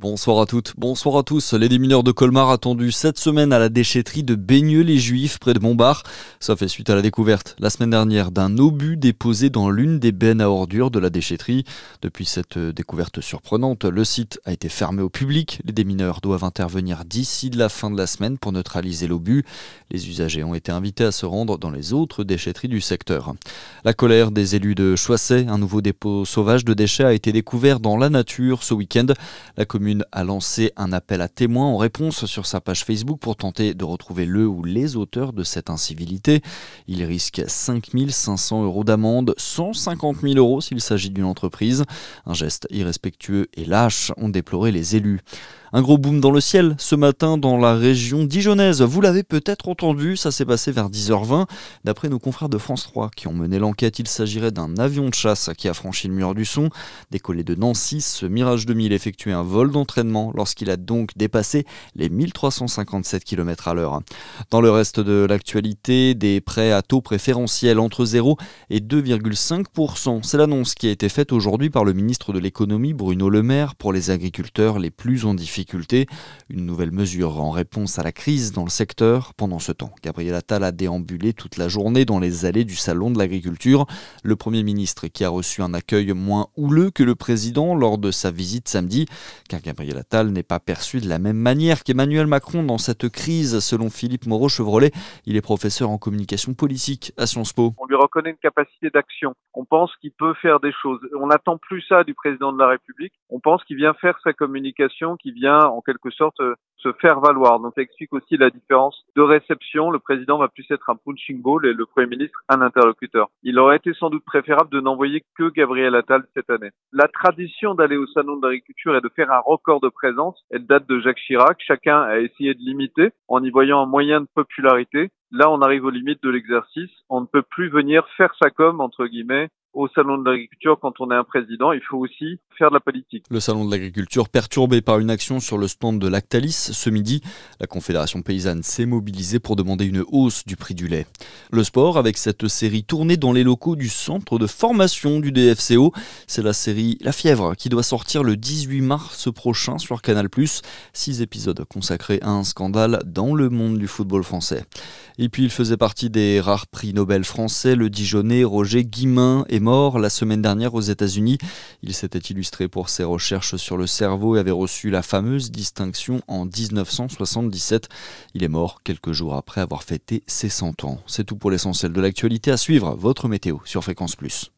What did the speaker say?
Bonsoir à toutes, bonsoir à tous. Les démineurs de Colmar attendus cette semaine à la déchetterie de Baigneux-les-Juifs près de Montbard. Ça fait suite à la découverte la semaine dernière d'un obus déposé dans l'une des bennes à ordures de la déchetterie. Depuis cette découverte surprenante, le site a été fermé au public. Les démineurs doivent intervenir d'ici la fin de la semaine pour neutraliser l'obus. Les usagers ont été invités à se rendre dans les autres déchetteries du secteur. La colère des élus de Choisset, un nouveau dépôt sauvage de déchets a été découvert dans la nature ce week-end. La commune a lancé un appel à témoins en réponse sur sa page Facebook pour tenter de retrouver le ou les auteurs de cette incivilité. Il risque 5500 euros d'amende, 150 000 euros s'il s'agit d'une entreprise. Un geste irrespectueux et lâche ont déploré les élus. Un gros boom dans le ciel ce matin dans la région dijonnaise. Vous l'avez peut-être entendu, ça s'est passé vers 10h20. D'après nos confrères de France 3 qui ont mené l'enquête, il s'agirait d'un avion de chasse qui a franchi le mur du son. Décollé de Nancy, ce Mirage 2000 effectuait un vol d'entraînement lorsqu'il a donc dépassé les 1357 km à l'heure. Dans le reste de l'actualité, des prêts à taux préférentiels entre 0 et 2,5%. C'est l'annonce qui a été faite aujourd'hui par le ministre de l'économie Bruno Le Maire pour les agriculteurs les plus en difficulté une nouvelle mesure en réponse à la crise dans le secteur. Pendant ce temps, Gabriel Attal a déambulé toute la journée dans les allées du Salon de l'Agriculture. Le Premier ministre qui a reçu un accueil moins houleux que le président lors de sa visite samedi, car Gabriel Attal n'est pas perçu de la même manière qu'Emmanuel Macron dans cette crise, selon Philippe Moreau-Chevrolet. Il est professeur en communication politique à Sciences Po. On lui reconnaît une capacité d'action. On pense qu'il peut faire des choses. On n'attend plus ça du président de la République. On pense qu'il vient faire sa communication, qu'il vient en quelque sorte euh, se faire valoir. Donc ça explique aussi la différence de réception. Le président va plus être un punching ball et le Premier ministre un interlocuteur. Il aurait été sans doute préférable de n'envoyer que Gabriel Attal cette année. La tradition d'aller au salon de l'agriculture et de faire un record de présence, elle date de Jacques Chirac. Chacun a essayé de l'imiter en y voyant un moyen de popularité. Là, on arrive aux limites de l'exercice. On ne peut plus venir faire sa com, entre guillemets, au salon de l'agriculture quand on est un président, il faut aussi faire de la politique. Le salon de l'agriculture perturbé par une action sur le stand de Lactalis ce midi, la Confédération paysanne s'est mobilisée pour demander une hausse du prix du lait. Le sport avec cette série tournée dans les locaux du centre de formation du DFCO, c'est la série La Fièvre qui doit sortir le 18 mars prochain sur Canal+. Six épisodes consacrés à un scandale dans le monde du football français. Et puis il faisait partie des rares prix Nobel français, le Dijonais Roger Guimin est la semaine dernière aux États-Unis. Il s'était illustré pour ses recherches sur le cerveau et avait reçu la fameuse distinction en 1977. Il est mort quelques jours après avoir fêté ses 100 ans. C'est tout pour l'essentiel de l'actualité à suivre. Votre météo sur Fréquence Plus.